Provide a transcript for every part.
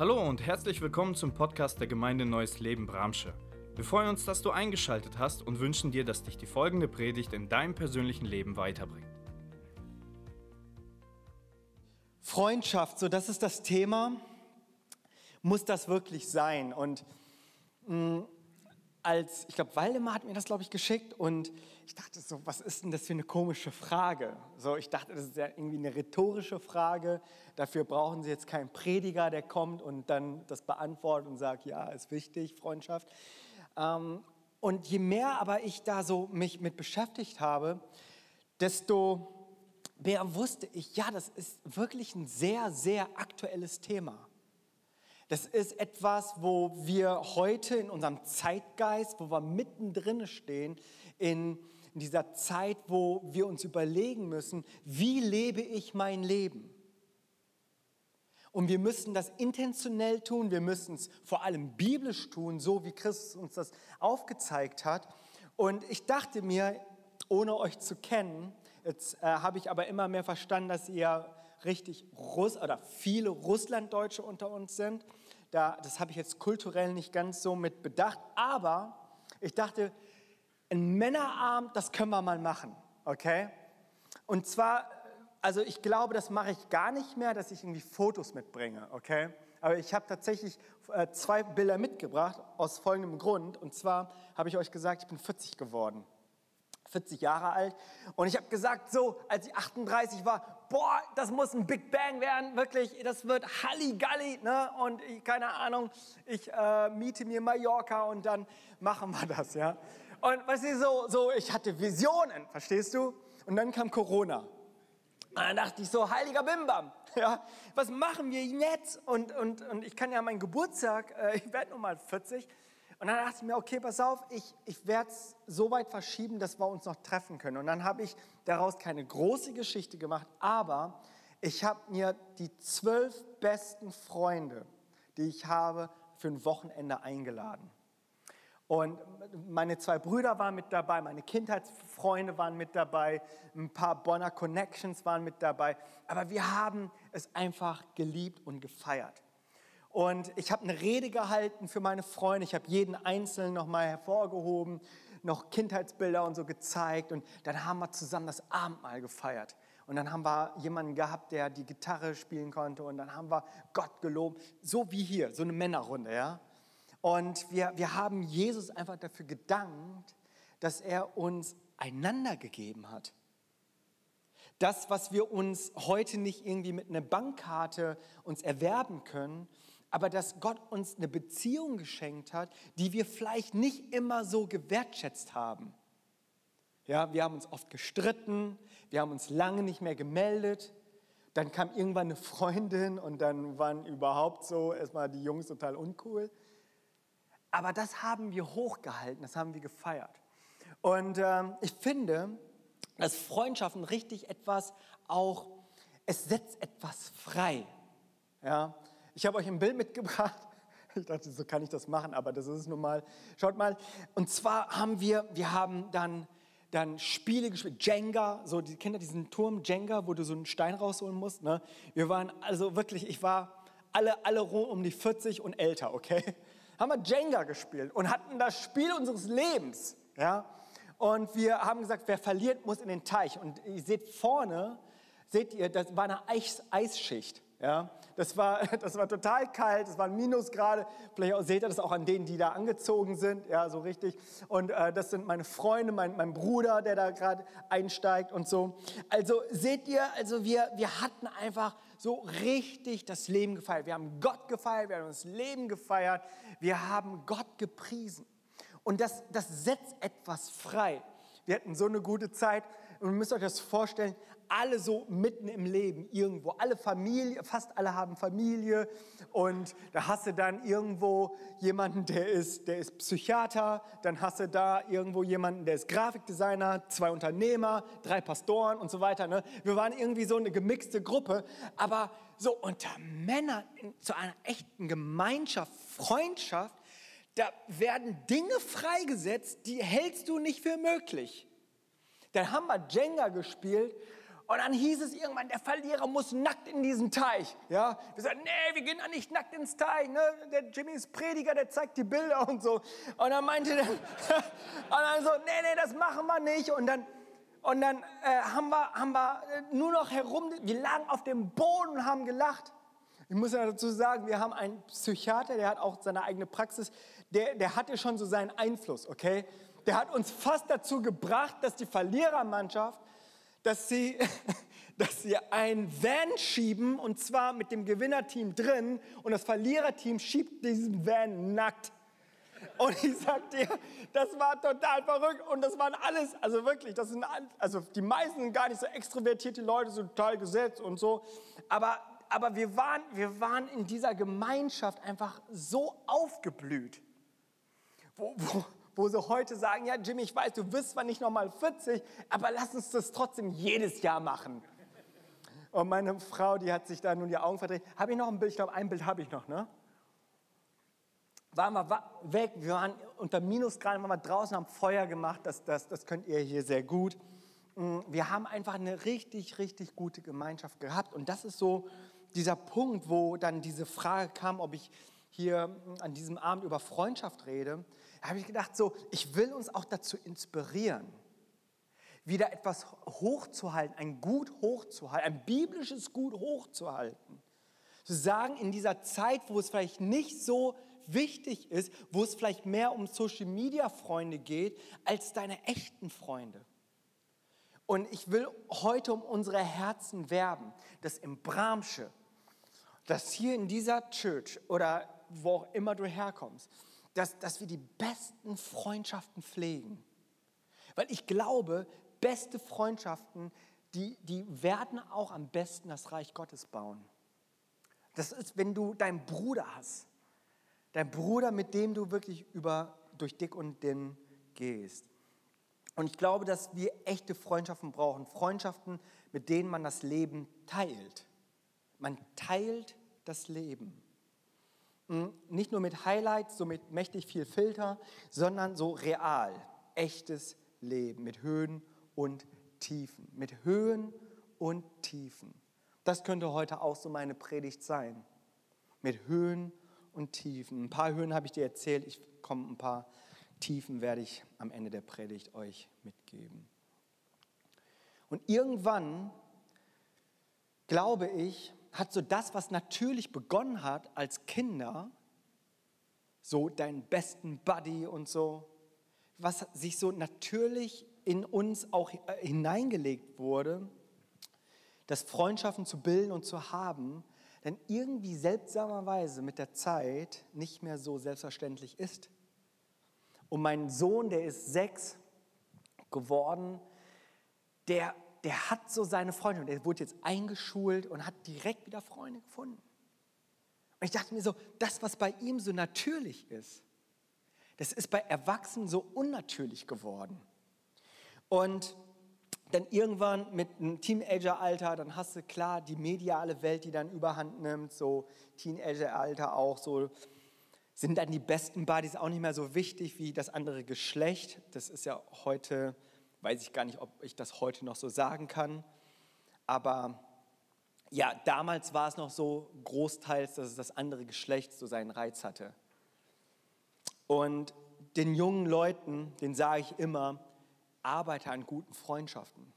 Hallo und herzlich willkommen zum Podcast der Gemeinde Neues Leben Bramsche. Wir freuen uns, dass du eingeschaltet hast und wünschen dir, dass dich die folgende Predigt in deinem persönlichen Leben weiterbringt. Freundschaft, so das ist das Thema. Muss das wirklich sein? Und mh, als, ich glaube, Waldemar hat mir das, glaube ich, geschickt und ich dachte so, was ist denn das für eine komische Frage? So, ich dachte, das ist ja irgendwie eine rhetorische Frage. Dafür brauchen Sie jetzt keinen Prediger, der kommt und dann das beantwortet und sagt, ja, ist wichtig, Freundschaft. Ähm, und je mehr aber ich da so mich mit beschäftigt habe, desto mehr wusste ich, ja, das ist wirklich ein sehr, sehr aktuelles Thema. Das ist etwas, wo wir heute in unserem Zeitgeist, wo wir mittendrin stehen, in, in dieser Zeit, wo wir uns überlegen müssen, wie lebe ich mein Leben? Und wir müssen das intentionell tun, wir müssen es vor allem biblisch tun, so wie Christus uns das aufgezeigt hat. Und ich dachte mir, ohne euch zu kennen, jetzt äh, habe ich aber immer mehr verstanden, dass ihr richtig Russ oder viele Russlanddeutsche unter uns sind. Da, das habe ich jetzt kulturell nicht ganz so mit bedacht, aber ich dachte, ein Männerabend, das können wir mal machen, okay? Und zwar, also ich glaube, das mache ich gar nicht mehr, dass ich irgendwie Fotos mitbringe, okay? Aber ich habe tatsächlich äh, zwei Bilder mitgebracht aus folgendem Grund. Und zwar habe ich euch gesagt, ich bin 40 geworden. 40 Jahre alt. Und ich habe gesagt, so, als ich 38 war, boah, das muss ein Big Bang werden, wirklich, das wird Halligalli, ne? Und ich, keine Ahnung, ich äh, miete mir Mallorca und dann machen wir das, ja? Und weißt du, so, so, ich hatte Visionen, verstehst du? Und dann kam Corona. Und dann dachte ich so, heiliger Bimbam, ja, was machen wir jetzt? Und, und, und ich kann ja meinen Geburtstag, äh, ich werde nun mal 40, und dann dachte ich mir, okay, pass auf, ich, ich werde es so weit verschieben, dass wir uns noch treffen können. Und dann habe ich daraus keine große Geschichte gemacht, aber ich habe mir die zwölf besten Freunde, die ich habe, für ein Wochenende eingeladen. Und meine zwei Brüder waren mit dabei, meine Kindheitsfreunde waren mit dabei, ein paar Bonner Connections waren mit dabei. Aber wir haben es einfach geliebt und gefeiert. Und ich habe eine Rede gehalten für meine Freunde. Ich habe jeden Einzelnen nochmal hervorgehoben, noch Kindheitsbilder und so gezeigt. Und dann haben wir zusammen das Abendmahl gefeiert. Und dann haben wir jemanden gehabt, der die Gitarre spielen konnte. Und dann haben wir Gott gelobt. So wie hier, so eine Männerrunde, ja. Und wir, wir haben Jesus einfach dafür gedankt, dass er uns einander gegeben hat. Das, was wir uns heute nicht irgendwie mit einer Bankkarte uns erwerben können, aber dass Gott uns eine Beziehung geschenkt hat, die wir vielleicht nicht immer so gewertschätzt haben. Ja, wir haben uns oft gestritten, wir haben uns lange nicht mehr gemeldet. Dann kam irgendwann eine Freundin und dann waren überhaupt so erstmal die Jungs total uncool. Aber das haben wir hochgehalten, das haben wir gefeiert. Und ähm, ich finde, dass Freundschaften richtig etwas auch, es setzt etwas frei. Ja, ich habe euch ein Bild mitgebracht. Ich dachte, so kann ich das machen, aber das ist es nun mal. Schaut mal. Und zwar haben wir, wir haben dann, dann Spiele gespielt. Jenga, so, die ihr diesen Turm Jenga, wo du so einen Stein rausholen musst. Ne? Wir waren, also wirklich, ich war alle, alle um die 40 und älter, okay? Haben wir Jenga gespielt und hatten das Spiel unseres Lebens, ja? Und wir haben gesagt, wer verliert, muss in den Teich. Und ihr seht vorne, seht ihr, das war eine Eis Eisschicht. Ja, das war, das war total kalt, es waren Minusgrade. Vielleicht seht ihr das auch an denen, die da angezogen sind, ja, so richtig. Und äh, das sind meine Freunde, mein, mein Bruder, der da gerade einsteigt und so. Also seht ihr, also wir, wir hatten einfach so richtig das Leben gefeiert. Wir haben Gott gefeiert, wir haben das Leben gefeiert, wir haben Gott gepriesen. Und das, das setzt etwas frei. Wir hatten so eine gute Zeit und ihr müsst euch das vorstellen, alle so mitten im Leben irgendwo, alle Familie, fast alle haben Familie und da hast du dann irgendwo jemanden, der ist, der ist Psychiater, dann hast du da irgendwo jemanden, der ist Grafikdesigner, zwei Unternehmer, drei Pastoren und so weiter. Ne? Wir waren irgendwie so eine gemixte Gruppe, aber so unter Männern zu einer echten Gemeinschaft, Freundschaft, da werden Dinge freigesetzt, die hältst du nicht für möglich. Dann haben wir Jenga gespielt Und dann hieß es irgendwann, der Verlierer muss nackt in diesen Teich. Ja? Wir sagten, nee, wir gehen da nicht nackt ins Teich. Ne? Der Jimmy ist Prediger, der zeigt die Bilder und so. Und dann meinte der, und dann so, nee, nee, das machen wir nicht. Und dann, und dann äh, haben, wir, haben wir nur noch herum, wir lagen auf dem Boden und haben gelacht. Ich muss ja dazu sagen, wir haben einen Psychiater, der hat auch seine eigene Praxis, der, der hatte schon so seinen Einfluss, okay? Der hat uns fast dazu gebracht, dass die Verlierermannschaft dass sie, dass sie ein Van schieben und zwar mit dem Gewinnerteam drin und das Verliererteam schiebt diesen Van nackt. Und ich sag dir, das war total verrückt und das waren alles, also wirklich, das sind, also die meisten sind gar nicht so extrovertierte Leute, so total gesetzt und so, aber, aber wir, waren, wir waren in dieser Gemeinschaft einfach so aufgeblüht, wo, wo, wo sie heute sagen, ja Jimmy, ich weiß, du wirst zwar nicht nochmal 40, aber lass uns das trotzdem jedes Jahr machen. Und meine Frau, die hat sich da nun die Augen verdreht. Habe ich noch ein Bild? Ich glaube, ein Bild habe ich noch, ne? Waren wir weg, wir waren unter Minusgraden, waren wir draußen, haben Feuer gemacht, das, das, das könnt ihr hier sehr gut. Mm, wir haben einfach eine richtig, richtig gute Gemeinschaft gehabt. Und das ist so dieser Punkt, wo dann diese Frage kam, ob ich hier an diesem Abend über Freundschaft rede. Habe ich gedacht, so, ich will uns auch dazu inspirieren, wieder etwas hochzuhalten, ein Gut hochzuhalten, ein biblisches Gut hochzuhalten. Zu sagen, in dieser Zeit, wo es vielleicht nicht so wichtig ist, wo es vielleicht mehr um Social-Media-Freunde geht, als deine echten Freunde. Und ich will heute um unsere Herzen werben, dass im Bramsche, dass hier in dieser Church oder wo auch immer du herkommst, dass, dass wir die besten Freundschaften pflegen. Weil ich glaube, beste Freundschaften, die, die werden auch am besten das Reich Gottes bauen. Das ist, wenn du deinen Bruder hast, dein Bruder, mit dem du wirklich über, durch dick und dünn gehst. Und ich glaube, dass wir echte Freundschaften brauchen. Freundschaften, mit denen man das Leben teilt. Man teilt das Leben. Nicht nur mit Highlights, so mit mächtig viel Filter, sondern so real, echtes Leben mit Höhen und Tiefen. Mit Höhen und Tiefen. Das könnte heute auch so meine Predigt sein. Mit Höhen und Tiefen. Ein paar Höhen habe ich dir erzählt, ich komme ein paar Tiefen werde ich am Ende der Predigt euch mitgeben. Und irgendwann, glaube ich, hat so das, was natürlich begonnen hat als Kinder, so deinen besten Buddy und so, was sich so natürlich in uns auch äh, hineingelegt wurde, das Freundschaften zu bilden und zu haben, denn irgendwie seltsamerweise mit der Zeit nicht mehr so selbstverständlich ist. Und mein Sohn, der ist sechs geworden, der der hat so seine Freunde und der wurde jetzt eingeschult und hat direkt wieder Freunde gefunden. Und ich dachte mir so, das, was bei ihm so natürlich ist, das ist bei Erwachsenen so unnatürlich geworden. Und dann irgendwann mit einem Teenageralter, dann hast du klar die mediale Welt, die dann überhand nimmt, so Teenageralter auch, so sind dann die besten Buddies auch nicht mehr so wichtig wie das andere Geschlecht. Das ist ja heute Weiß ich gar nicht, ob ich das heute noch so sagen kann. Aber ja, damals war es noch so großteils, dass es das andere Geschlecht so seinen Reiz hatte. Und den jungen Leuten, den sage ich immer, arbeite an guten Freundschaften.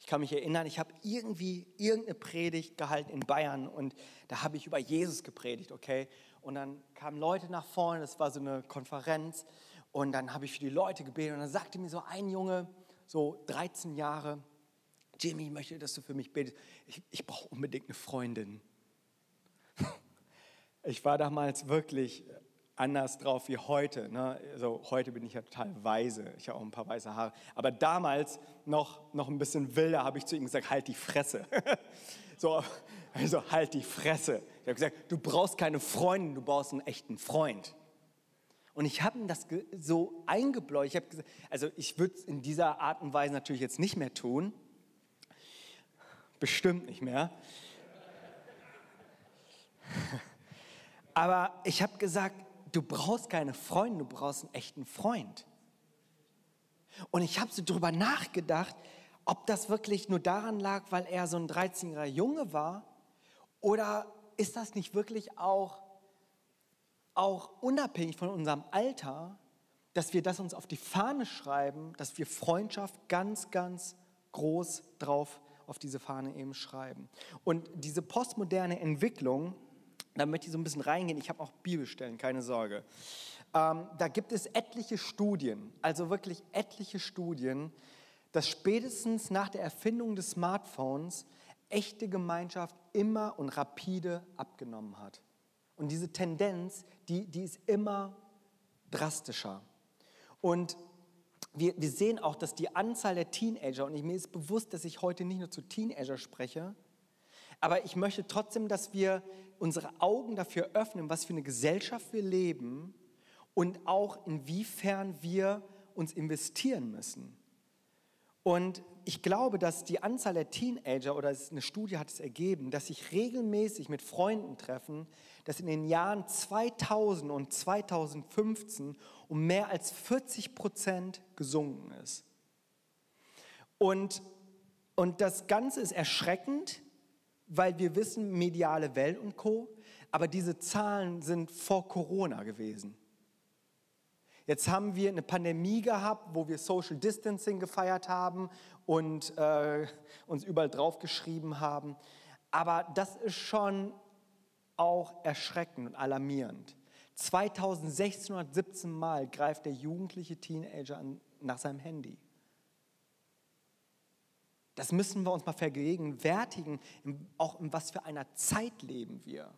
Ich kann mich erinnern, ich habe irgendwie irgendeine Predigt gehalten in Bayern und da habe ich über Jesus gepredigt, okay? Und dann kamen Leute nach vorne, das war so eine Konferenz und dann habe ich für die Leute gebetet und dann sagte mir so ein Junge, so 13 Jahre, Jimmy, ich möchte, dass du für mich betest. Ich, ich brauche unbedingt eine Freundin. Ich war damals wirklich anders drauf wie heute. Ne? Also heute bin ich ja total weise. Ich habe auch ein paar weiße Haare. Aber damals noch, noch ein bisschen wilder habe ich zu ihm gesagt, halt die Fresse. so, also halt die Fresse. Ich habe gesagt, du brauchst keine Freundin, du brauchst einen echten Freund. Und ich habe ihm das so eingebläut. Ich habe gesagt, also ich würde es in dieser Art und Weise natürlich jetzt nicht mehr tun. Bestimmt nicht mehr. Aber ich habe gesagt, du brauchst keine Freunde, du brauchst einen echten Freund. Und ich habe so drüber nachgedacht, ob das wirklich nur daran lag, weil er so ein 13-jähriger Junge war, oder ist das nicht wirklich auch, auch unabhängig von unserem Alter, dass wir das uns auf die Fahne schreiben, dass wir Freundschaft ganz, ganz groß drauf auf diese Fahne eben schreiben. Und diese postmoderne Entwicklung, da möchte ich so ein bisschen reingehen, ich habe auch Bibelstellen, keine Sorge. Ähm, da gibt es etliche Studien, also wirklich etliche Studien, dass spätestens nach der Erfindung des Smartphones echte Gemeinschaft immer und rapide abgenommen hat. Und diese Tendenz, die, die ist immer drastischer. Und wir, wir sehen auch, dass die Anzahl der Teenager, und mir ist bewusst, dass ich heute nicht nur zu Teenager spreche, aber ich möchte trotzdem, dass wir unsere Augen dafür öffnen, was für eine Gesellschaft wir leben und auch inwiefern wir uns investieren müssen. Und ich glaube, dass die Anzahl der Teenager, oder eine Studie hat es ergeben, dass sich regelmäßig mit Freunden treffen, dass in den Jahren 2000 und 2015 um mehr als 40 Prozent gesunken ist. Und, und das Ganze ist erschreckend, weil wir wissen, mediale Welt und Co., aber diese Zahlen sind vor Corona gewesen. Jetzt haben wir eine Pandemie gehabt, wo wir Social Distancing gefeiert haben und äh, uns überall draufgeschrieben haben. Aber das ist schon auch erschreckend und alarmierend. 2617 Mal greift der jugendliche Teenager nach seinem Handy. Das müssen wir uns mal vergegenwärtigen, auch in was für einer Zeit leben wir.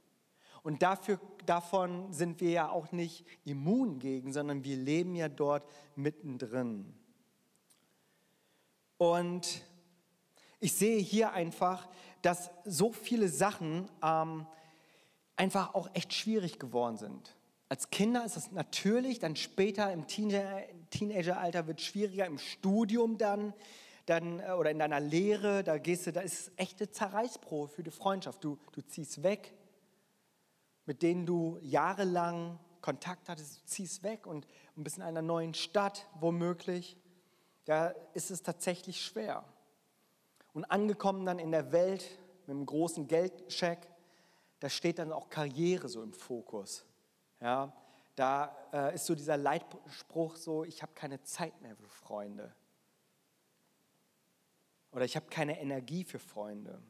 Und dafür, davon sind wir ja auch nicht immun gegen, sondern wir leben ja dort mittendrin. Und ich sehe hier einfach, dass so viele Sachen ähm, einfach auch echt schwierig geworden sind. Als Kinder ist es natürlich, dann später im Teenageralter wird es schwieriger, im Studium dann, dann äh, oder in deiner Lehre, da gehst du, da ist echte Zerreißprobe für die Freundschaft. Du, du ziehst weg, mit denen du jahrelang Kontakt hattest, du ziehst weg und, und bist in einer neuen Stadt womöglich, da ist es tatsächlich schwer. Und angekommen dann in der Welt mit einem großen Geldcheck, da steht dann auch Karriere so im Fokus. Ja, da äh, ist so dieser Leitspruch so, ich habe keine Zeit mehr für Freunde. Oder ich habe keine Energie für Freunde.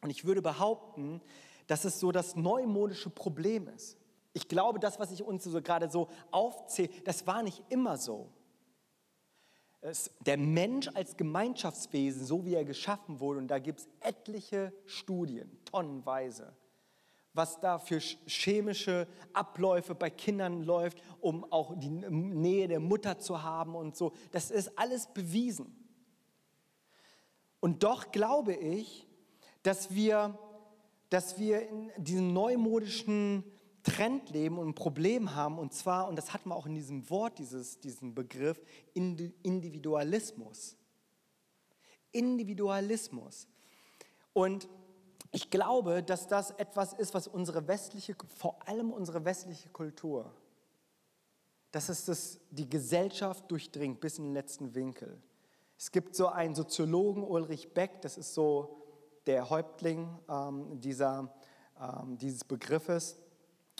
Und ich würde behaupten, dass es so das neumodische Problem ist. Ich glaube, das, was ich uns so gerade so aufzähle, das war nicht immer so. Es, der Mensch als Gemeinschaftswesen, so wie er geschaffen wurde, und da gibt es etliche Studien, tonnenweise, was da für chemische Abläufe bei Kindern läuft, um auch die Nähe der Mutter zu haben und so. Das ist alles bewiesen. Und doch glaube ich, dass wir dass wir in diesem neumodischen Trend leben und ein Problem haben, und zwar, und das hat man auch in diesem Wort, dieses, diesen Begriff, Individualismus. Individualismus. Und ich glaube, dass das etwas ist, was unsere westliche, vor allem unsere westliche Kultur, dass es die Gesellschaft durchdringt bis in den letzten Winkel. Es gibt so einen Soziologen, Ulrich Beck, das ist so der Häuptling ähm, dieser, ähm, dieses Begriffes.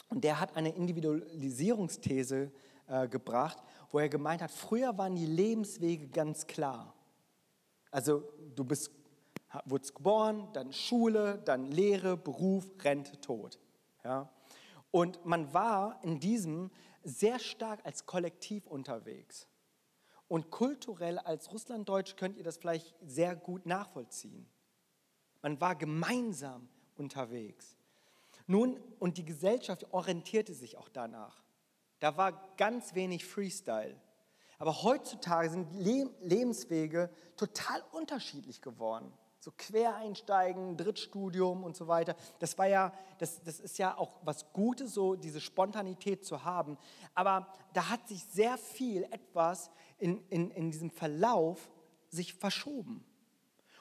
Und der hat eine Individualisierungsthese äh, gebracht, wo er gemeint hat, früher waren die Lebenswege ganz klar. Also du bist, wurdest geboren, dann Schule, dann Lehre, Beruf, Rente, Tod. Ja? Und man war in diesem sehr stark als Kollektiv unterwegs. Und kulturell als Russlanddeutsch könnt ihr das vielleicht sehr gut nachvollziehen. Man war gemeinsam unterwegs. Nun, und die Gesellschaft orientierte sich auch danach. Da war ganz wenig Freestyle. Aber heutzutage sind Lebenswege total unterschiedlich geworden. So Quereinsteigen, Drittstudium und so weiter. Das war ja, das, das ist ja auch was Gutes, so diese Spontanität zu haben. Aber da hat sich sehr viel etwas in, in, in diesem Verlauf sich verschoben.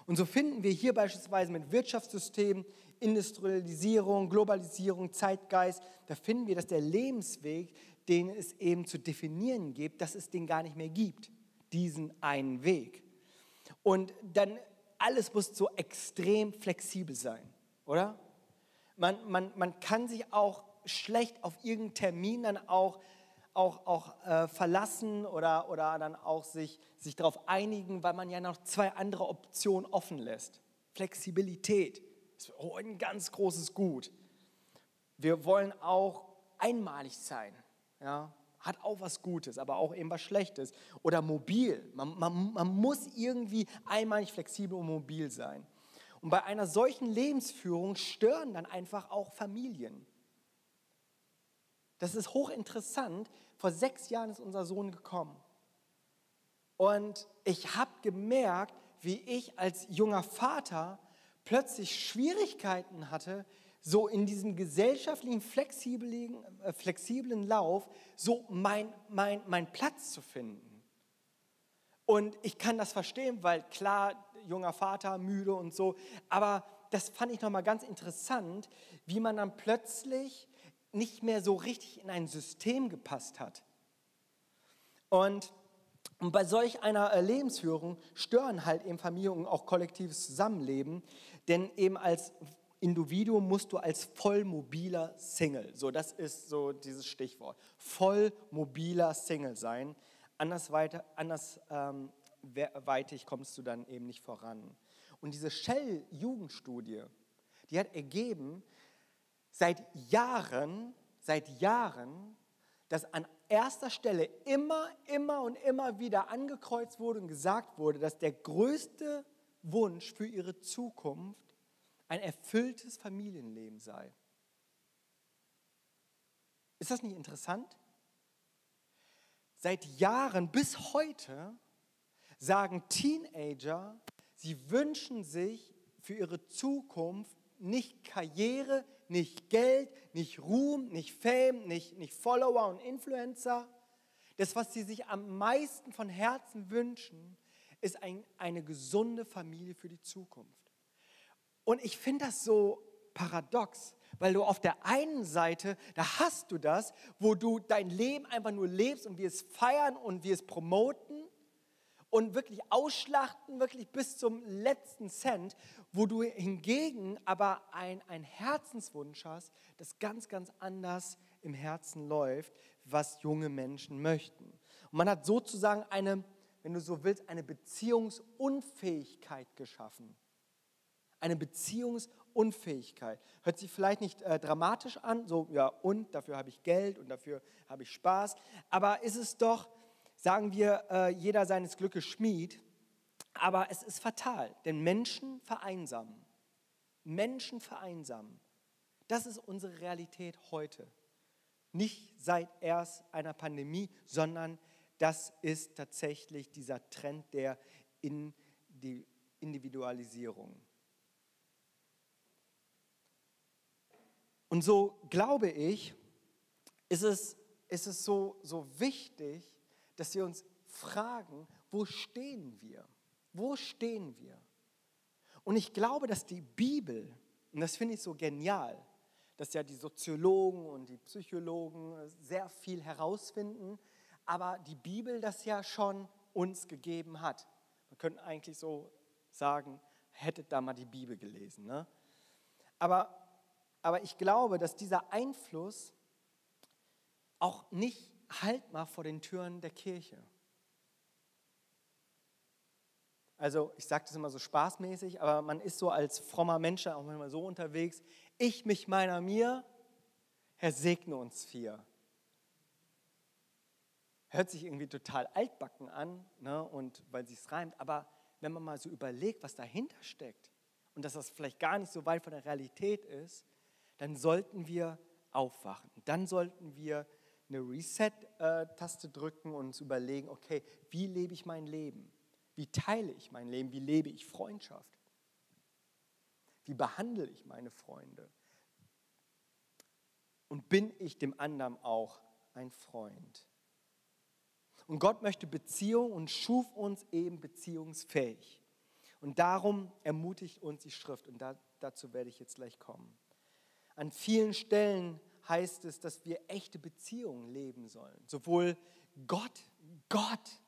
Und so finden wir hier beispielsweise mit Wirtschaftssystem, Industrialisierung, Globalisierung, Zeitgeist, da finden wir, dass der Lebensweg, den es eben zu definieren gibt, dass es den gar nicht mehr gibt, diesen einen Weg. Und dann alles muss so extrem flexibel sein, oder? Man, man, man kann sich auch schlecht auf irgendeinen Termin dann auch, auch, auch äh, verlassen oder, oder dann auch sich, sich darauf einigen, weil man ja noch zwei andere Optionen offen lässt. Flexibilität ist ein ganz großes Gut. Wir wollen auch einmalig sein. Ja? Hat auch was Gutes, aber auch eben was Schlechtes. Oder mobil. Man, man, man muss irgendwie einmalig flexibel und mobil sein. Und bei einer solchen Lebensführung stören dann einfach auch Familien. Das ist hochinteressant. Vor sechs Jahren ist unser Sohn gekommen. Und ich habe gemerkt, wie ich als junger Vater plötzlich Schwierigkeiten hatte, so in diesem gesellschaftlichen, flexiblen, äh, flexiblen Lauf so mein, mein, mein Platz zu finden. Und ich kann das verstehen, weil klar, junger Vater, müde und so, aber das fand ich nochmal ganz interessant, wie man dann plötzlich nicht mehr so richtig in ein System gepasst hat. Und, bei solch einer äh, Lebensführung stören halt eben Familie und auch kollektives Zusammenleben, denn eben als Individuum musst du als vollmobiler Single, so das ist so dieses Stichwort, vollmobiler Single sein. Anders weiter, anders ähm, weitig kommst du dann eben nicht voran. Und diese Shell-Jugendstudie, die hat ergeben, seit Jahren, seit Jahren, dass an erster Stelle immer, immer und immer wieder angekreuzt wurde und gesagt wurde, dass der größte Wunsch für ihre Zukunft ein erfülltes Familienleben sei. Ist das nicht interessant? Seit Jahren bis heute sagen Teenager, sie wünschen sich für ihre Zukunft nicht Karriere, nicht Geld, nicht Ruhm, nicht Fame, nicht, nicht Follower und Influencer. Das, was sie sich am meisten von Herzen wünschen, ist ein, eine gesunde Familie für die Zukunft. Und ich finde das so paradox, weil du auf der einen Seite, da hast du das, wo du dein Leben einfach nur lebst und wir es feiern und wir es promoten und wirklich ausschlachten, wirklich bis zum letzten Cent, wo du hingegen aber ein, ein Herzenswunsch hast, das ganz, ganz anders im Herzen läuft, was junge Menschen möchten. Und man hat sozusagen eine, wenn du so willst, eine Beziehungsunfähigkeit geschaffen eine Beziehungsunfähigkeit. Hört sich vielleicht nicht äh, dramatisch an, so ja und, dafür habe ich Geld und dafür habe ich Spaß, aber ist es doch, sagen wir, äh, jeder seines Glückes Schmied, aber es ist fatal, denn Menschen vereinsamen. Menschen vereinsamen. Das ist unsere Realität heute. Nicht seit erst einer Pandemie, sondern das ist tatsächlich dieser Trend der Individualisierung. Und so glaube ich, ist es, ist es so, so wichtig, dass wir uns fragen, wo stehen wir? Wo stehen wir? Und ich glaube, dass die Bibel, und das finde ich so genial, dass ja die Soziologen und die Psychologen sehr viel herausfinden, aber die Bibel das ja schon uns gegeben hat. Man könnte eigentlich so sagen, hättet da mal die Bibel gelesen. Ne? Aber aber ich glaube, dass dieser Einfluss auch nicht Halt macht vor den Türen der Kirche. Also ich sage das immer so spaßmäßig, aber man ist so als frommer Mensch auch manchmal so unterwegs. Ich, mich, meiner, mir, Herr segne uns vier. Hört sich irgendwie total altbacken an, ne, und weil es reimt, aber wenn man mal so überlegt, was dahinter steckt und dass das vielleicht gar nicht so weit von der Realität ist, dann sollten wir aufwachen. Dann sollten wir eine Reset-Taste drücken und uns überlegen, okay, wie lebe ich mein Leben? Wie teile ich mein Leben? Wie lebe ich Freundschaft? Wie behandle ich meine Freunde? Und bin ich dem anderen auch ein Freund? Und Gott möchte Beziehung und schuf uns eben beziehungsfähig. Und darum ermutigt uns die Schrift. Und da, dazu werde ich jetzt gleich kommen. An vielen Stellen heißt es, dass wir echte Beziehungen leben sollen. Sowohl Gott, Gott,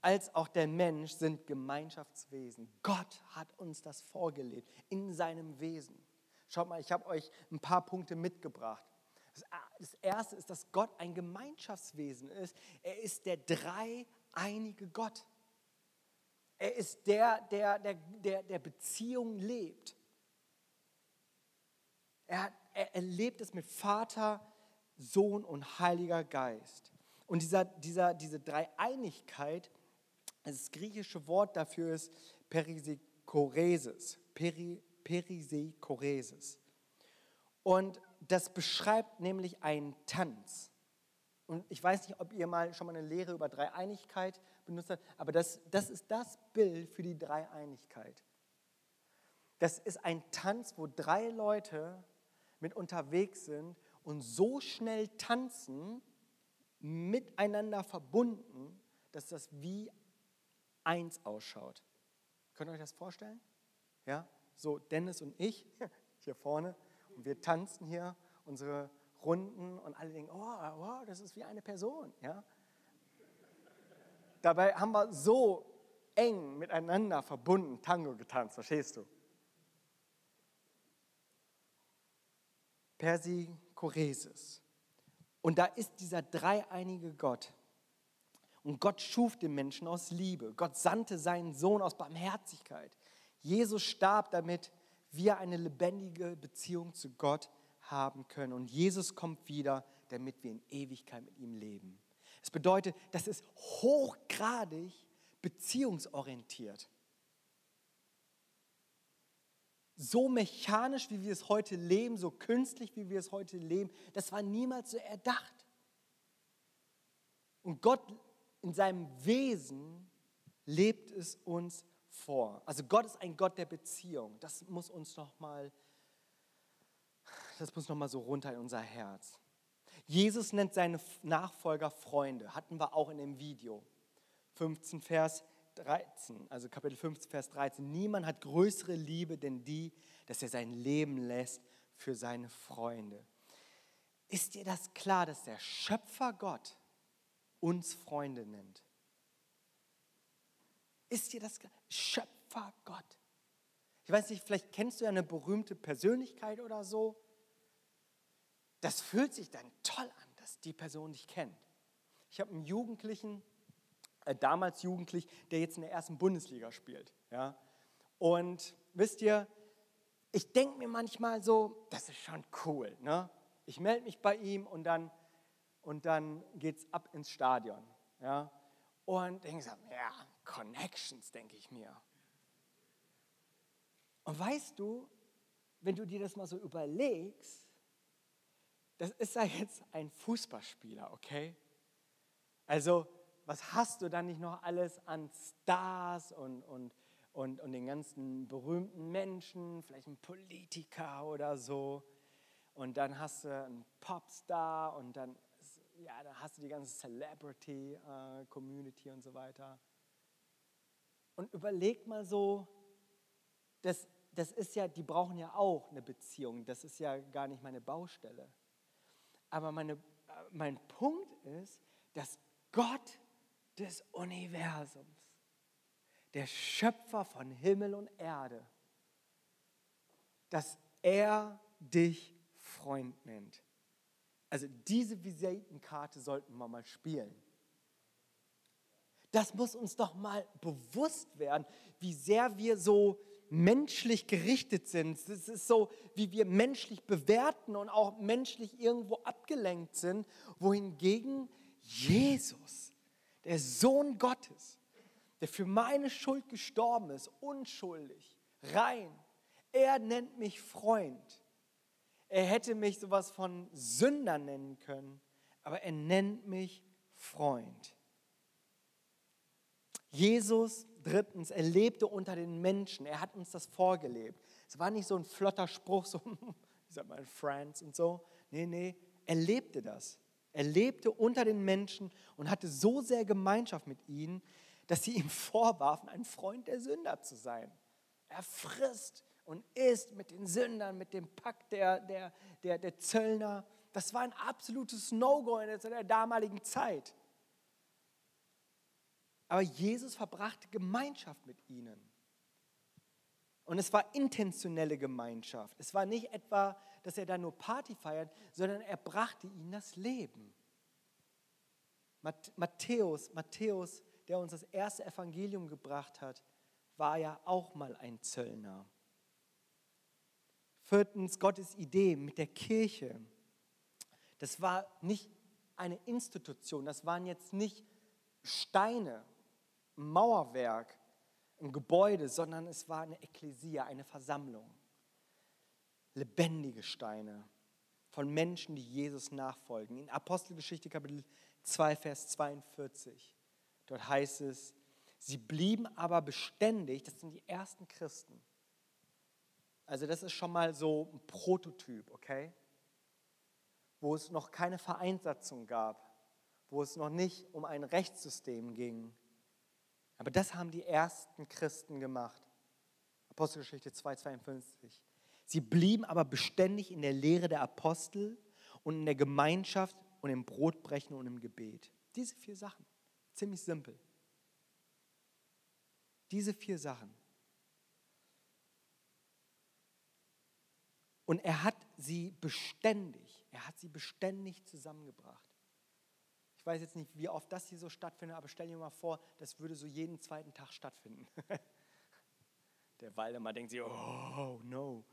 als auch der Mensch sind Gemeinschaftswesen. Gott hat uns das vorgelebt in seinem Wesen. Schaut mal, ich habe euch ein paar Punkte mitgebracht. Das erste ist, dass Gott ein Gemeinschaftswesen ist. Er ist der dreieinige Gott. Er ist der, der, der, der, der Beziehung lebt. Er, er, er lebt es mit Vater, Sohn und Heiliger Geist. Und dieser, dieser, diese Dreieinigkeit, das griechische Wort dafür ist Perisekoresis. Peri, Perisekoresis. Und das beschreibt nämlich einen Tanz. Und ich weiß nicht, ob ihr mal schon mal eine Lehre über Dreieinigkeit benutzt habt, aber das, das ist das Bild für die Dreieinigkeit. Das ist ein Tanz, wo drei Leute mit unterwegs sind und so schnell tanzen, miteinander verbunden, dass das wie eins ausschaut. Könnt ihr euch das vorstellen? Ja, so Dennis und ich hier vorne und wir tanzen hier unsere Runden und alle denken, oh, wow, das ist wie eine Person. Ja? Dabei haben wir so eng miteinander verbunden Tango getanzt, verstehst du? Persikoresis. Und da ist dieser dreieinige Gott. Und Gott schuf den Menschen aus Liebe. Gott sandte seinen Sohn aus Barmherzigkeit. Jesus starb, damit wir eine lebendige Beziehung zu Gott haben können. Und Jesus kommt wieder, damit wir in Ewigkeit mit ihm leben. Es bedeutet, das ist hochgradig beziehungsorientiert. So mechanisch, wie wir es heute leben, so künstlich, wie wir es heute leben, das war niemals so erdacht. Und Gott in seinem Wesen lebt es uns vor. Also Gott ist ein Gott der Beziehung. Das muss uns noch mal, das muss noch so runter in unser Herz. Jesus nennt seine Nachfolger Freunde. Hatten wir auch in dem Video. 15 Vers 13, also Kapitel 15 Vers 13. Niemand hat größere Liebe denn die, dass er sein Leben lässt für seine Freunde. Ist dir das klar, dass der Schöpfer Gott uns Freunde nennt? Ist dir das klar? Schöpfer Gott. Ich weiß nicht, vielleicht kennst du ja eine berühmte Persönlichkeit oder so. Das fühlt sich dann toll an, dass die Person dich kennt. Ich habe einen Jugendlichen, äh, damals Jugendlich, der jetzt in der ersten Bundesliga spielt. Ja? Und wisst ihr, ich denke mir manchmal so, das ist schon cool. Ne? Ich melde mich bei ihm und dann, und dann geht es ab ins Stadion. Ja? Und denke so, ja, Connections, denke ich mir. Und weißt du, wenn du dir das mal so überlegst, das ist ja jetzt ein Fußballspieler, okay? Also, was hast du dann nicht noch alles an Stars und, und, und, und den ganzen berühmten Menschen, vielleicht ein Politiker oder so. Und dann hast du einen Popstar und dann, ja, dann hast du die ganze Celebrity-Community äh, und so weiter. Und überleg mal so, das, das ist ja, die brauchen ja auch eine Beziehung. Das ist ja gar nicht meine Baustelle. Aber meine, mein Punkt ist, dass Gott des Universums, der Schöpfer von Himmel und Erde, dass er dich Freund nennt. Also diese Visitenkarte sollten wir mal spielen. Das muss uns doch mal bewusst werden, wie sehr wir so menschlich gerichtet sind. Es ist so, wie wir menschlich bewerten und auch menschlich irgendwo abgelenkt sind, wohingegen Jesus, der Sohn Gottes, der für meine Schuld gestorben ist, unschuldig, rein, er nennt mich Freund. Er hätte mich sowas von Sünder nennen können, aber er nennt mich Freund. Jesus, drittens, er lebte unter den Menschen. Er hat uns das vorgelebt. Es war nicht so ein flotter Spruch, so, ich sag mal, Friends und so. Nee, nee, er lebte das. Er lebte unter den Menschen und hatte so sehr Gemeinschaft mit ihnen, dass sie ihm vorwarfen, ein Freund der Sünder zu sein. Er frisst und isst mit den Sündern, mit dem Pakt der, der, der, der Zöllner. Das war ein absolutes No-Go in der damaligen Zeit. Aber Jesus verbrachte Gemeinschaft mit ihnen. Und es war intentionelle Gemeinschaft. Es war nicht etwa, dass er da nur Party feiert, sondern er brachte ihnen das Leben. Matthäus, Matthäus, der uns das erste Evangelium gebracht hat, war ja auch mal ein Zöllner. Viertens, Gottes Idee mit der Kirche. Das war nicht eine Institution, das waren jetzt nicht Steine, ein Mauerwerk, ein Gebäude, sondern es war eine Ekklesia, eine Versammlung. Lebendige Steine von Menschen, die Jesus nachfolgen. In Apostelgeschichte Kapitel 2, Vers 42, dort heißt es, sie blieben aber beständig, das sind die ersten Christen. Also das ist schon mal so ein Prototyp, okay? Wo es noch keine Vereinsatzung gab, wo es noch nicht um ein Rechtssystem ging, aber das haben die ersten Christen gemacht. Apostelgeschichte 2,52. Sie blieben aber beständig in der Lehre der Apostel und in der Gemeinschaft und im Brotbrechen und im Gebet. Diese vier Sachen. Ziemlich simpel. Diese vier Sachen. Und er hat sie beständig, er hat sie beständig zusammengebracht. Ich weiß jetzt nicht, wie oft das hier so stattfindet, aber stell dir mal vor, das würde so jeden zweiten Tag stattfinden. Der Waldemar denkt sich, oh no.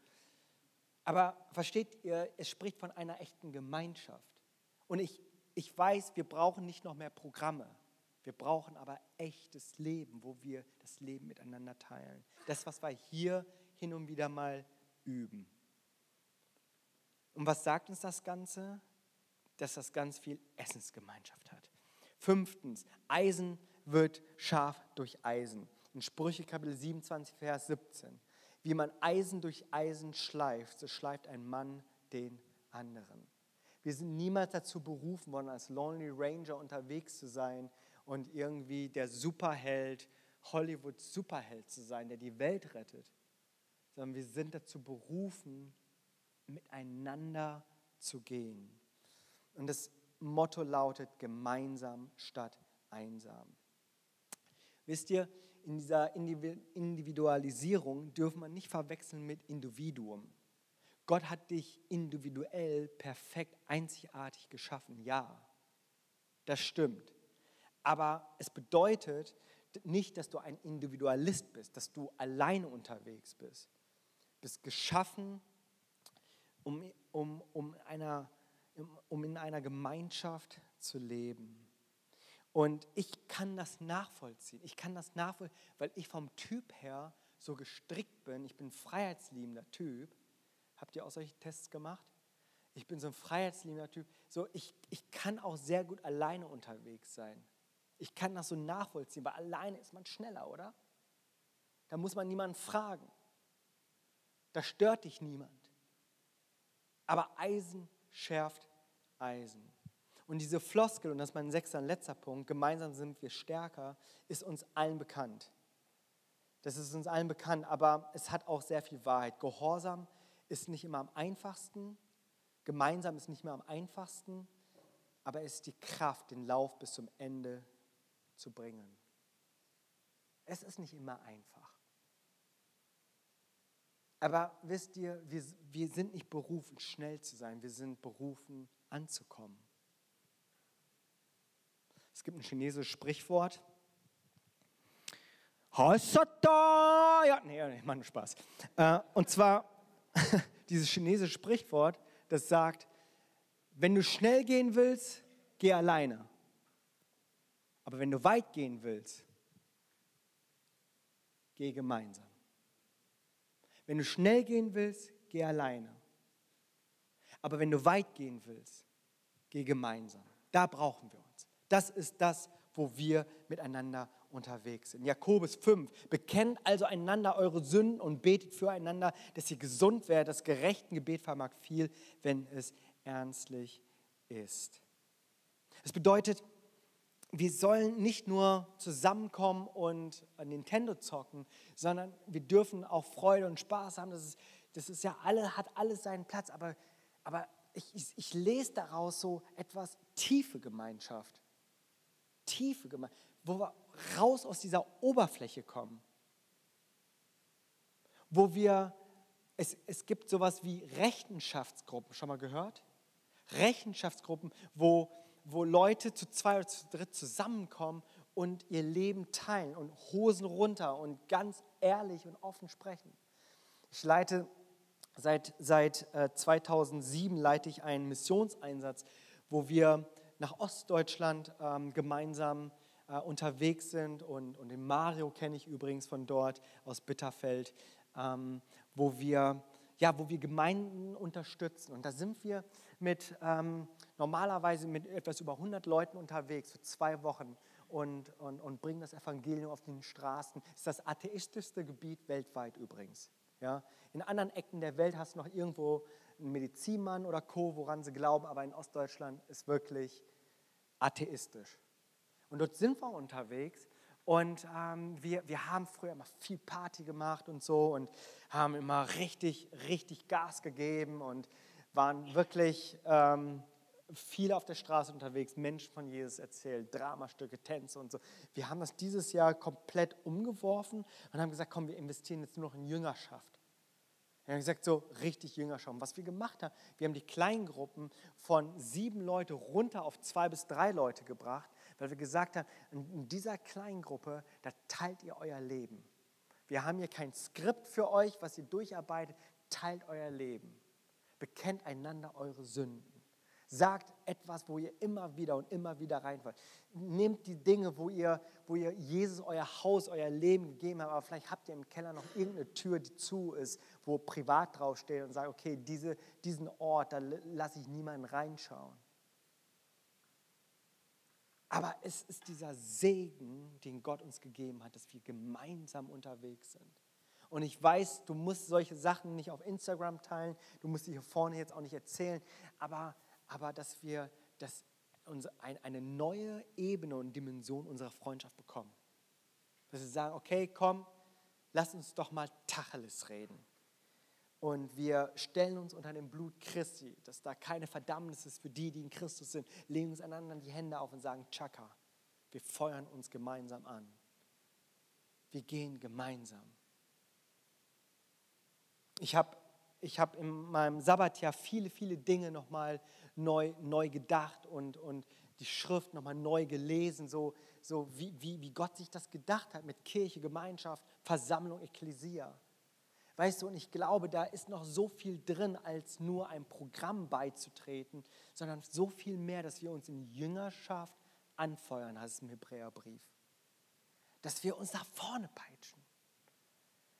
Aber versteht ihr, es spricht von einer echten Gemeinschaft. Und ich, ich weiß, wir brauchen nicht noch mehr Programme. Wir brauchen aber echtes Leben, wo wir das Leben miteinander teilen. Das, was wir hier hin und wieder mal üben. Und was sagt uns das Ganze? dass das ganz viel Essensgemeinschaft hat. Fünftens, Eisen wird scharf durch Eisen. In Sprüche Kapitel 27, Vers 17. Wie man Eisen durch Eisen schleift, so schleift ein Mann den anderen. Wir sind niemals dazu berufen worden, als Lonely Ranger unterwegs zu sein und irgendwie der Superheld, Hollywood Superheld zu sein, der die Welt rettet, sondern wir sind dazu berufen, miteinander zu gehen. Und das Motto lautet gemeinsam statt einsam. Wisst ihr, in dieser Individualisierung dürfen wir nicht verwechseln mit Individuum. Gott hat dich individuell, perfekt, einzigartig geschaffen, ja, das stimmt. Aber es bedeutet nicht, dass du ein Individualist bist, dass du alleine unterwegs bist. Du bist geschaffen, um, um, um einer um in einer Gemeinschaft zu leben. Und ich kann das nachvollziehen. Ich kann das nachvollziehen, weil ich vom Typ her so gestrickt bin. Ich bin ein freiheitsliebender Typ. Habt ihr auch solche Tests gemacht? Ich bin so ein freiheitsliebender Typ. So, ich, ich kann auch sehr gut alleine unterwegs sein. Ich kann das so nachvollziehen, weil alleine ist man schneller, oder? Da muss man niemanden fragen. Da stört dich niemand. Aber Eisen schärft Eisen. Und diese Floskel, und das ist mein sechster und letzter Punkt, gemeinsam sind wir stärker, ist uns allen bekannt. Das ist uns allen bekannt, aber es hat auch sehr viel Wahrheit. Gehorsam ist nicht immer am einfachsten, gemeinsam ist nicht mehr am einfachsten, aber es ist die Kraft, den Lauf bis zum Ende zu bringen. Es ist nicht immer einfach. Aber wisst ihr, wir, wir sind nicht berufen, schnell zu sein, wir sind berufen, anzukommen. Es gibt ein chinesisches Sprichwort. Ja, nee, ich mache Spaß. Äh, und zwar dieses chinesische Sprichwort, das sagt, wenn du schnell gehen willst, geh alleine. Aber wenn du weit gehen willst, geh gemeinsam. Wenn du schnell gehen willst, geh alleine. Aber wenn du weit gehen willst, geh gemeinsam. Da brauchen wir uns. Das ist das, wo wir miteinander unterwegs sind. Jakobus 5, bekennt also einander eure Sünden und betet füreinander, dass ihr gesund werdet. Das gerechte Gebet vermag viel, wenn es ernstlich ist. Es bedeutet, wir sollen nicht nur zusammenkommen und Nintendo zocken, sondern wir dürfen auch Freude und Spaß haben. Das ist, das ist ja alle, hat alles seinen Platz, aber, aber ich, ich, ich lese daraus so etwas tiefe Gemeinschaft. Tiefe Gemeinschaft. wo wir raus aus dieser Oberfläche kommen. Wo wir, es, es gibt sowas wie Rechenschaftsgruppen, schon mal gehört? Rechenschaftsgruppen, wo, wo Leute zu zwei oder zu dritt zusammenkommen und ihr Leben teilen und Hosen runter und ganz ehrlich und offen sprechen. Ich leite seit, seit äh, 2007 leite ich einen Missionseinsatz, wo wir nach Ostdeutschland ähm, gemeinsam äh, unterwegs sind und, und den Mario kenne ich übrigens von dort aus Bitterfeld, ähm, wo wir ja, wo wir Gemeinden unterstützen. Und da sind wir mit ähm, normalerweise mit etwas über 100 Leuten unterwegs für zwei Wochen und, und, und bringen das Evangelium auf den Straßen. Das ist das atheistischste Gebiet weltweit übrigens. Ja? In anderen Ecken der Welt hast du noch irgendwo einen Medizinmann oder Co., woran sie glauben, aber in Ostdeutschland ist wirklich atheistisch. Und dort sind wir unterwegs und ähm, wir, wir haben früher immer viel Party gemacht und so und haben immer richtig, richtig Gas gegeben und waren wirklich ähm, viel auf der Straße unterwegs, Menschen von Jesus erzählt, Dramastücke, Tänze und so. Wir haben das dieses Jahr komplett umgeworfen und haben gesagt, komm, wir investieren jetzt nur noch in Jüngerschaft. Wir haben gesagt, so richtig Jüngerschaft. Was wir gemacht haben, wir haben die Kleingruppen von sieben Leute runter auf zwei bis drei Leute gebracht, weil wir gesagt haben, in dieser Kleingruppe, da teilt ihr euer Leben. Wir haben hier kein Skript für euch, was ihr durcharbeitet, teilt euer Leben. Bekennt einander eure Sünden. Sagt etwas, wo ihr immer wieder und immer wieder reinfallt. Nehmt die Dinge, wo ihr, wo ihr Jesus euer Haus, euer Leben gegeben habt, aber vielleicht habt ihr im Keller noch irgendeine Tür, die zu ist, wo privat draufsteht und sagt, okay, diese, diesen Ort, da lasse ich niemanden reinschauen. Aber es ist dieser Segen, den Gott uns gegeben hat, dass wir gemeinsam unterwegs sind. Und ich weiß, du musst solche Sachen nicht auf Instagram teilen, du musst sie hier vorne jetzt auch nicht erzählen, aber aber dass wir dass eine neue Ebene und Dimension unserer Freundschaft bekommen. Dass wir sagen, okay, komm, lass uns doch mal Tacheles reden. Und wir stellen uns unter dem Blut Christi, dass da keine Verdammnis ist für die, die in Christus sind, legen uns einander die Hände auf und sagen, Chaka, wir feuern uns gemeinsam an. Wir gehen gemeinsam. Ich habe ich hab in meinem Sabbatjahr viele, viele Dinge nochmal neu, neu gedacht und, und die Schrift nochmal neu gelesen, so, so wie, wie, wie Gott sich das gedacht hat mit Kirche, Gemeinschaft, Versammlung, Ekklesia. Weißt du, und ich glaube, da ist noch so viel drin, als nur ein Programm beizutreten, sondern so viel mehr, dass wir uns in Jüngerschaft anfeuern, heißt es im Hebräerbrief. Dass wir uns nach vorne peitschen.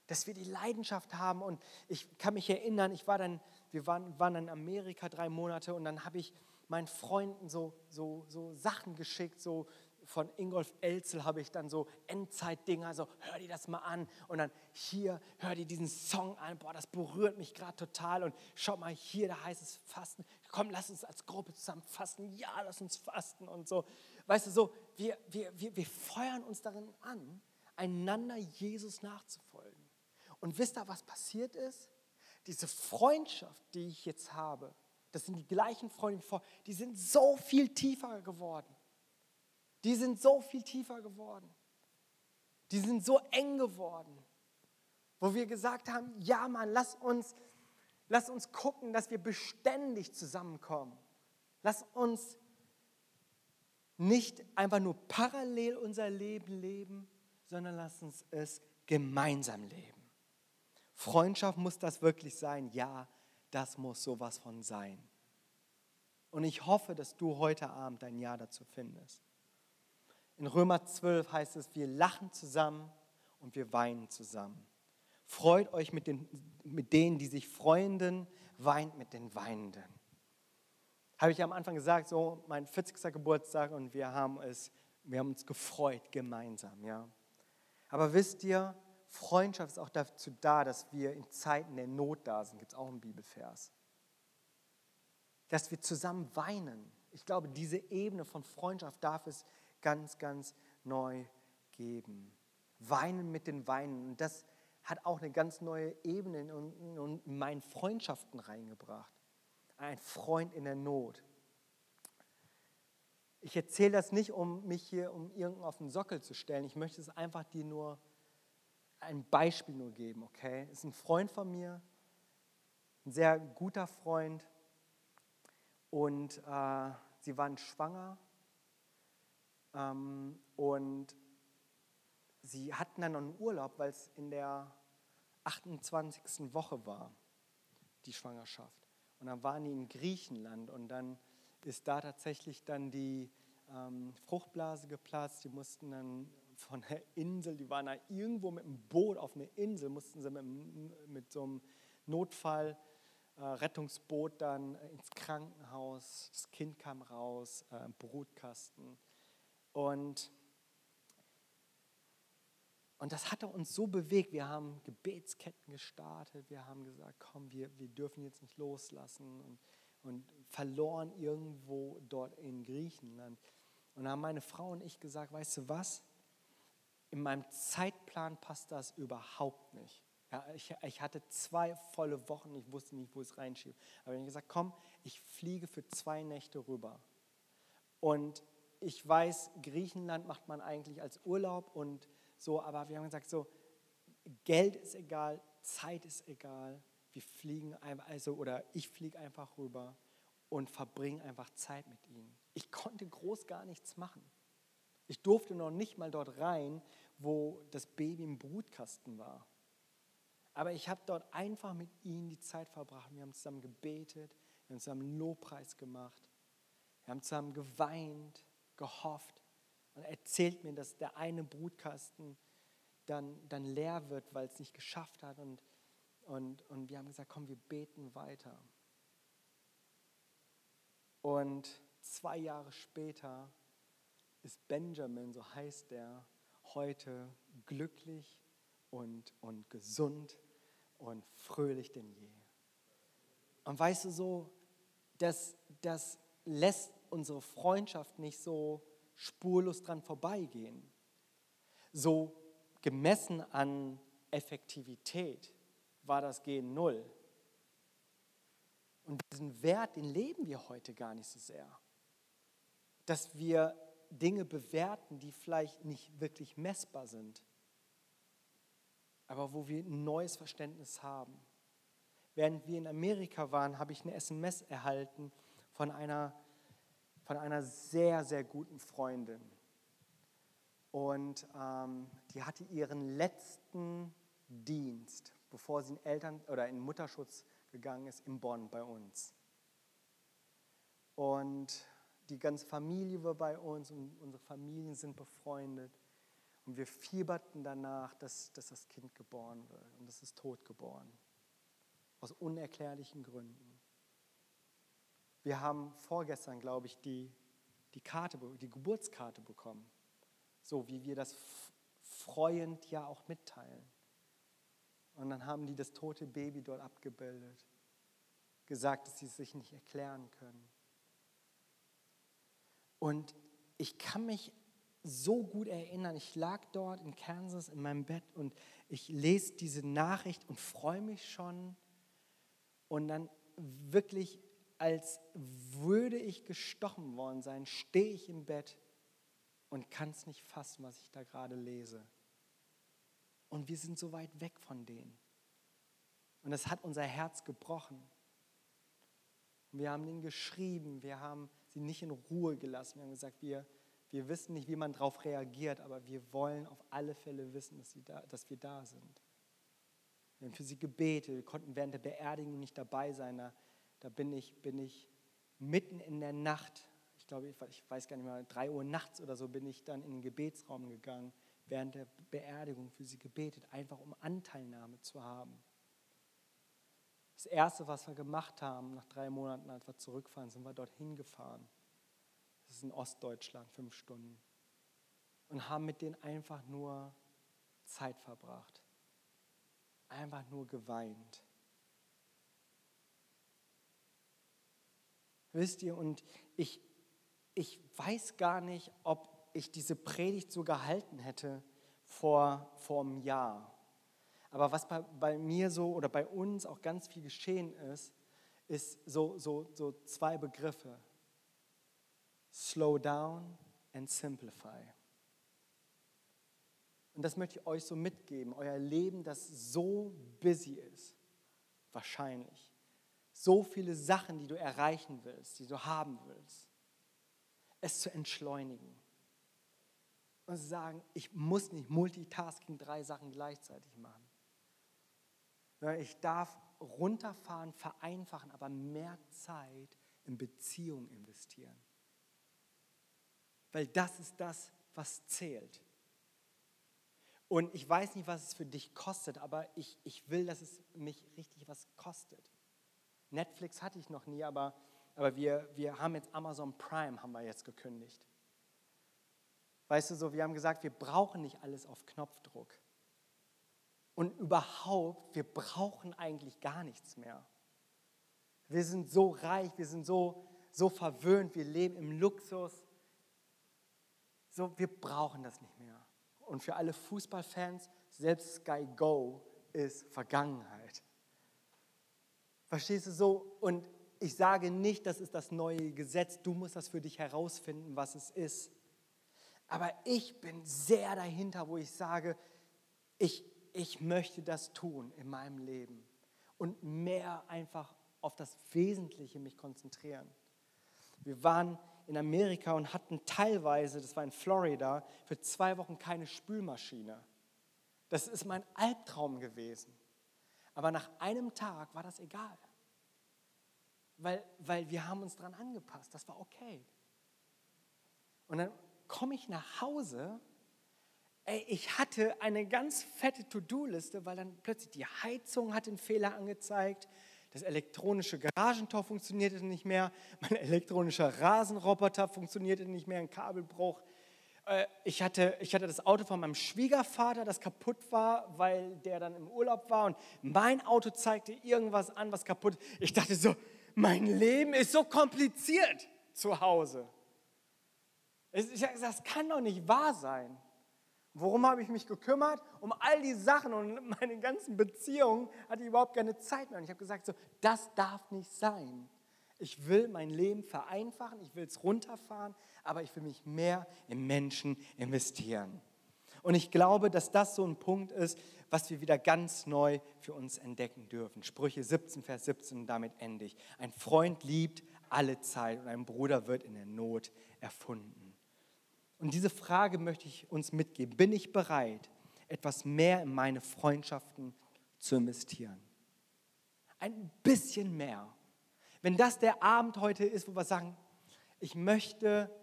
Dass wir die Leidenschaft haben. Und ich kann mich erinnern, ich war dann wir waren, waren in Amerika drei Monate und dann habe ich meinen Freunden so, so, so Sachen geschickt, so von Ingolf Elzel habe ich dann so Endzeitdinger, so hör dir das mal an und dann hier, hör dir diesen Song an, boah, das berührt mich gerade total und schau mal hier, da heißt es Fasten, komm, lass uns als Gruppe zusammen fasten, ja, lass uns fasten und so. Weißt du, so, wir, wir, wir, wir feuern uns darin an, einander Jesus nachzufolgen. Und wisst ihr, was passiert ist? diese Freundschaft, die ich jetzt habe, das sind die gleichen Freunde wie vor, die sind so viel tiefer geworden. Die sind so viel tiefer geworden. Die sind so eng geworden, wo wir gesagt haben, ja Mann, lass uns, lass uns gucken, dass wir beständig zusammenkommen. Lass uns nicht einfach nur parallel unser Leben leben, sondern lass uns es gemeinsam leben. Freundschaft muss das wirklich sein? Ja, das muss sowas von sein. Und ich hoffe, dass du heute Abend ein Ja dazu findest. In Römer 12 heißt es, wir lachen zusammen und wir weinen zusammen. Freut euch mit, den, mit denen, die sich freunden, weint mit den Weinenden. Habe ich am Anfang gesagt, so mein 40. Geburtstag und wir haben, es, wir haben uns gefreut gemeinsam. Ja. Aber wisst ihr, Freundschaft ist auch dazu da, dass wir in Zeiten der Not da sind. Gibt es auch einen Bibelvers. Dass wir zusammen weinen. Ich glaube, diese Ebene von Freundschaft darf es ganz, ganz neu geben. Weinen mit den Weinen. Und das hat auch eine ganz neue Ebene in, in meinen Freundschaften reingebracht. Ein Freund in der Not. Ich erzähle das nicht, um mich hier um irgendeinen auf den Sockel zu stellen. Ich möchte es einfach dir nur ein Beispiel nur geben, okay? Ist ein Freund von mir, ein sehr guter Freund. Und äh, sie waren schwanger. Ähm, und sie hatten dann einen Urlaub, weil es in der 28. Woche war, die Schwangerschaft. Und dann waren die in Griechenland und dann ist da tatsächlich dann die ähm, Fruchtblase geplatzt. Die mussten dann von der Insel, die waren da irgendwo mit dem Boot auf einer Insel, mussten sie mit, mit so einem Notfall äh, dann ins Krankenhaus. Das Kind kam raus, äh, Brutkasten. Und und das hatte uns so bewegt. Wir haben Gebetsketten gestartet. Wir haben gesagt, komm, wir, wir dürfen jetzt nicht loslassen. Und, und verloren irgendwo dort in Griechenland. Und dann haben meine Frau und ich gesagt, weißt du was? In meinem Zeitplan passt das überhaupt nicht. Ja, ich, ich hatte zwei volle Wochen, ich wusste nicht, wo es reinschiebe. Aber ich habe gesagt, komm, ich fliege für zwei Nächte rüber. Und ich weiß, Griechenland macht man eigentlich als Urlaub und so, aber wir haben gesagt, so, Geld ist egal, Zeit ist egal. Wir fliegen einfach, also, oder ich fliege einfach rüber und verbringe einfach Zeit mit ihnen. Ich konnte groß gar nichts machen. Ich durfte noch nicht mal dort rein, wo das Baby im Brutkasten war. Aber ich habe dort einfach mit ihnen die Zeit verbracht. Wir haben zusammen gebetet, wir haben zusammen Lobpreis gemacht, wir haben zusammen geweint, gehofft und erzählt mir, dass der eine Brutkasten dann, dann leer wird, weil es nicht geschafft hat. Und, und, und wir haben gesagt, komm, wir beten weiter. Und zwei Jahre später ist Benjamin, so heißt er, heute glücklich und, und gesund und fröhlich denn je. Und weißt du so, das, das lässt unsere Freundschaft nicht so spurlos dran vorbeigehen. So gemessen an Effektivität war das Gen null. Und diesen Wert, den leben wir heute gar nicht so sehr. Dass wir Dinge bewerten, die vielleicht nicht wirklich messbar sind, aber wo wir ein neues Verständnis haben. Während wir in Amerika waren, habe ich eine SMS erhalten von einer von einer sehr, sehr guten Freundin. Und ähm, die hatte ihren letzten Dienst, bevor sie in Eltern oder in Mutterschutz gegangen ist, in Bonn bei uns. Und die ganze Familie war bei uns und unsere Familien sind befreundet. Und wir fieberten danach, dass, dass das Kind geboren wird. Und es ist tot geboren. Aus unerklärlichen Gründen. Wir haben vorgestern, glaube ich, die, die, Karte, die Geburtskarte bekommen. So wie wir das freuend ja auch mitteilen. Und dann haben die das tote Baby dort abgebildet, gesagt, dass sie es sich nicht erklären können. Und ich kann mich so gut erinnern. Ich lag dort in Kansas in meinem Bett und ich lese diese Nachricht und freue mich schon. Und dann wirklich als würde ich gestochen worden sein, stehe ich im Bett und kann es nicht fassen, was ich da gerade lese. Und wir sind so weit weg von denen. Und das hat unser Herz gebrochen. Wir haben ihnen geschrieben, wir haben sie nicht in Ruhe gelassen. Wir haben gesagt, wir, wir wissen nicht, wie man darauf reagiert, aber wir wollen auf alle Fälle wissen, dass, da, dass wir da sind. Wir haben für sie gebetet, wir konnten während der Beerdigung nicht dabei sein. Da da bin ich, bin ich mitten in der Nacht, ich glaube, ich weiß gar nicht mehr, drei Uhr nachts oder so, bin ich dann in den Gebetsraum gegangen, während der Beerdigung für sie gebetet, einfach um Anteilnahme zu haben. Das Erste, was wir gemacht haben, nach drei Monaten, als wir zurückfahren, sind wir dorthin gefahren. Das ist in Ostdeutschland, fünf Stunden. Und haben mit denen einfach nur Zeit verbracht. Einfach nur geweint. Wisst ihr, und ich, ich weiß gar nicht, ob ich diese Predigt so gehalten hätte vor, vor einem Jahr. Aber was bei, bei mir so oder bei uns auch ganz viel geschehen ist, ist so, so, so zwei Begriffe. slow down and simplify. Und das möchte ich euch so mitgeben. Euer Leben, das so busy ist, wahrscheinlich. So viele Sachen, die du erreichen willst, die du haben willst. Es zu entschleunigen. Und zu sagen, ich muss nicht Multitasking drei Sachen gleichzeitig machen. Ich darf runterfahren, vereinfachen, aber mehr Zeit in Beziehung investieren. Weil das ist das, was zählt. Und ich weiß nicht, was es für dich kostet, aber ich, ich will, dass es mich richtig was kostet. Netflix hatte ich noch nie, aber, aber wir, wir haben jetzt Amazon Prime, haben wir jetzt gekündigt. Weißt du so, wir haben gesagt, wir brauchen nicht alles auf Knopfdruck. Und überhaupt, wir brauchen eigentlich gar nichts mehr. Wir sind so reich, wir sind so, so verwöhnt, wir leben im Luxus. So, wir brauchen das nicht mehr. Und für alle Fußballfans, selbst Sky Go ist Vergangenheit. Verstehst du so? Und ich sage nicht, das ist das neue Gesetz, du musst das für dich herausfinden, was es ist. Aber ich bin sehr dahinter, wo ich sage, ich, ich möchte das tun in meinem Leben und mehr einfach auf das Wesentliche mich konzentrieren. Wir waren in Amerika und hatten teilweise, das war in Florida, für zwei Wochen keine Spülmaschine. Das ist mein Albtraum gewesen. Aber nach einem Tag war das egal. Weil, weil wir haben uns daran angepasst. Das war okay. Und dann komme ich nach Hause Ey, ich hatte eine ganz fette To-Do-Liste, weil dann plötzlich die Heizung hat den Fehler angezeigt, das elektronische Garagentor funktionierte nicht mehr, mein elektronischer Rasenroboter funktionierte nicht mehr, ein Kabelbruch. Äh, ich hatte, ich hatte das Auto von meinem Schwiegervater, das kaputt war, weil der dann im Urlaub war und mein Auto zeigte irgendwas an, was kaputt. Ich dachte so, mein Leben ist so kompliziert zu Hause. Das kann doch nicht wahr sein. Worum habe ich mich gekümmert? Um all die Sachen und meine ganzen Beziehungen hatte ich überhaupt keine Zeit mehr. Und ich habe gesagt, so, das darf nicht sein. Ich will mein Leben vereinfachen, ich will es runterfahren, aber ich will mich mehr im Menschen investieren. Und ich glaube, dass das so ein Punkt ist, was wir wieder ganz neu für uns entdecken dürfen. Sprüche 17, Vers 17, damit ende ich. Ein Freund liebt alle Zeit und ein Bruder wird in der Not erfunden. Und diese Frage möchte ich uns mitgeben. Bin ich bereit, etwas mehr in meine Freundschaften zu investieren? Ein bisschen mehr. Wenn das der Abend heute ist, wo wir sagen, ich möchte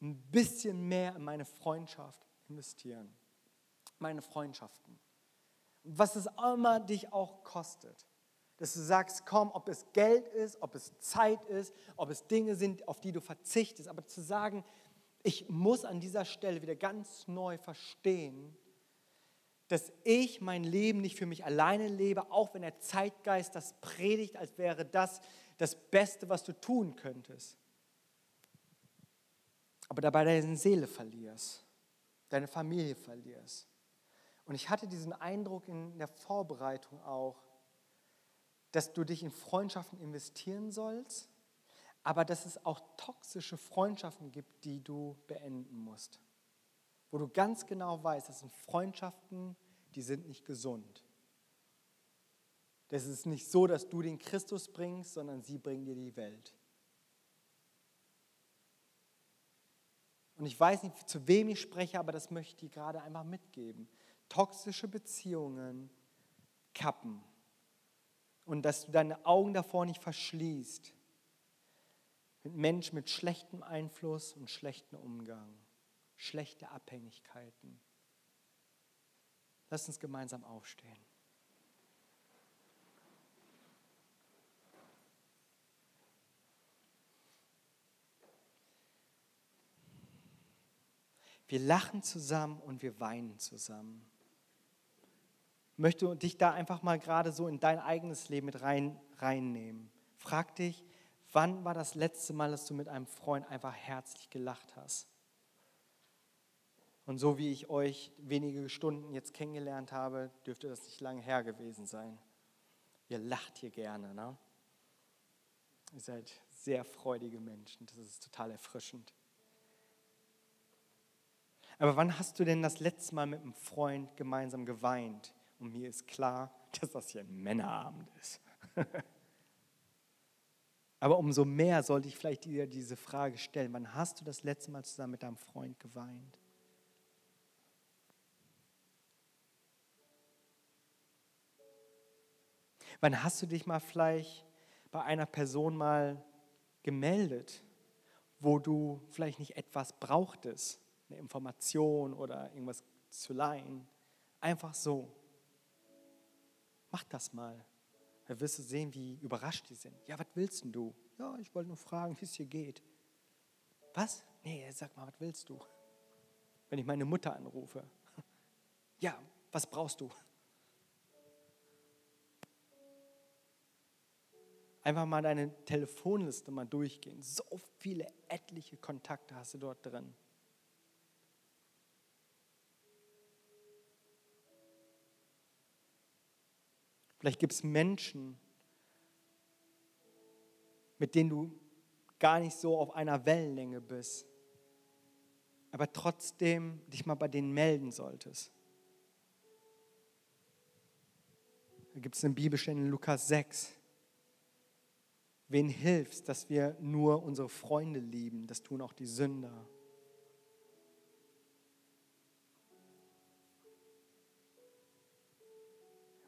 ein bisschen mehr in meine Freundschaft investieren. Meine Freundschaften. Was es immer dich auch kostet. Dass du sagst, komm, ob es Geld ist, ob es Zeit ist, ob es Dinge sind, auf die du verzichtest, aber zu sagen, ich muss an dieser Stelle wieder ganz neu verstehen, dass ich mein Leben nicht für mich alleine lebe, auch wenn der Zeitgeist das predigt, als wäre das das Beste, was du tun könntest. Aber dabei deine Seele verlierst, deine Familie verlierst. Und ich hatte diesen Eindruck in der Vorbereitung auch, dass du dich in Freundschaften investieren sollst, aber dass es auch toxische Freundschaften gibt, die du beenden musst. Wo du ganz genau weißt, das sind Freundschaften, die sind nicht gesund. Das ist nicht so, dass du den Christus bringst, sondern sie bringen dir die Welt. Und ich weiß nicht, zu wem ich spreche, aber das möchte ich dir gerade einmal mitgeben. Toxische Beziehungen kappen. Und dass du deine Augen davor nicht verschließt mit Menschen mit schlechtem Einfluss und schlechtem Umgang, schlechte Abhängigkeiten. Lass uns gemeinsam aufstehen. Wir lachen zusammen und wir weinen zusammen. Ich möchte dich da einfach mal gerade so in dein eigenes Leben mit rein, reinnehmen. Frag dich, Wann war das letzte Mal, dass du mit einem Freund einfach herzlich gelacht hast? Und so wie ich euch wenige Stunden jetzt kennengelernt habe, dürfte das nicht lange her gewesen sein. Ihr lacht hier gerne, ne? Ihr seid sehr freudige Menschen, das ist total erfrischend. Aber wann hast du denn das letzte Mal mit einem Freund gemeinsam geweint? Und mir ist klar, dass das hier ein Männerabend ist. Aber umso mehr sollte ich vielleicht dir diese Frage stellen. Wann hast du das letzte Mal zusammen mit deinem Freund geweint? Wann hast du dich mal vielleicht bei einer Person mal gemeldet, wo du vielleicht nicht etwas brauchtest, eine Information oder irgendwas zu leihen? Einfach so. Mach das mal. Da wirst du sehen, wie überrascht die sind. Ja, was willst denn du? Ja, ich wollte nur fragen, wie es hier geht. Was? Nee, sag mal, was willst du? Wenn ich meine Mutter anrufe. Ja, was brauchst du? Einfach mal deine Telefonliste mal durchgehen. So viele etliche Kontakte hast du dort drin. Vielleicht gibt es Menschen, mit denen du gar nicht so auf einer Wellenlänge bist, aber trotzdem dich mal bei denen melden solltest. Da gibt es eine Bibelstelle in Lukas 6. Wen hilfst, dass wir nur unsere Freunde lieben? Das tun auch die Sünder.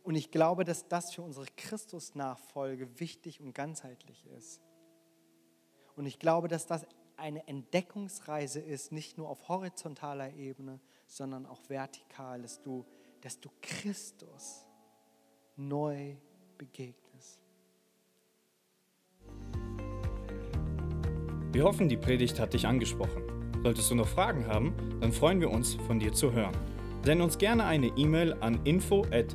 Und ich glaube, dass das für unsere Christusnachfolge wichtig und ganzheitlich ist. Und ich glaube, dass das eine Entdeckungsreise ist, nicht nur auf horizontaler Ebene, sondern auch vertikal, dass du, dass du Christus neu begegnest. Wir hoffen, die Predigt hat dich angesprochen. Solltest du noch Fragen haben, dann freuen wir uns, von dir zu hören. Send uns gerne eine E-Mail an info@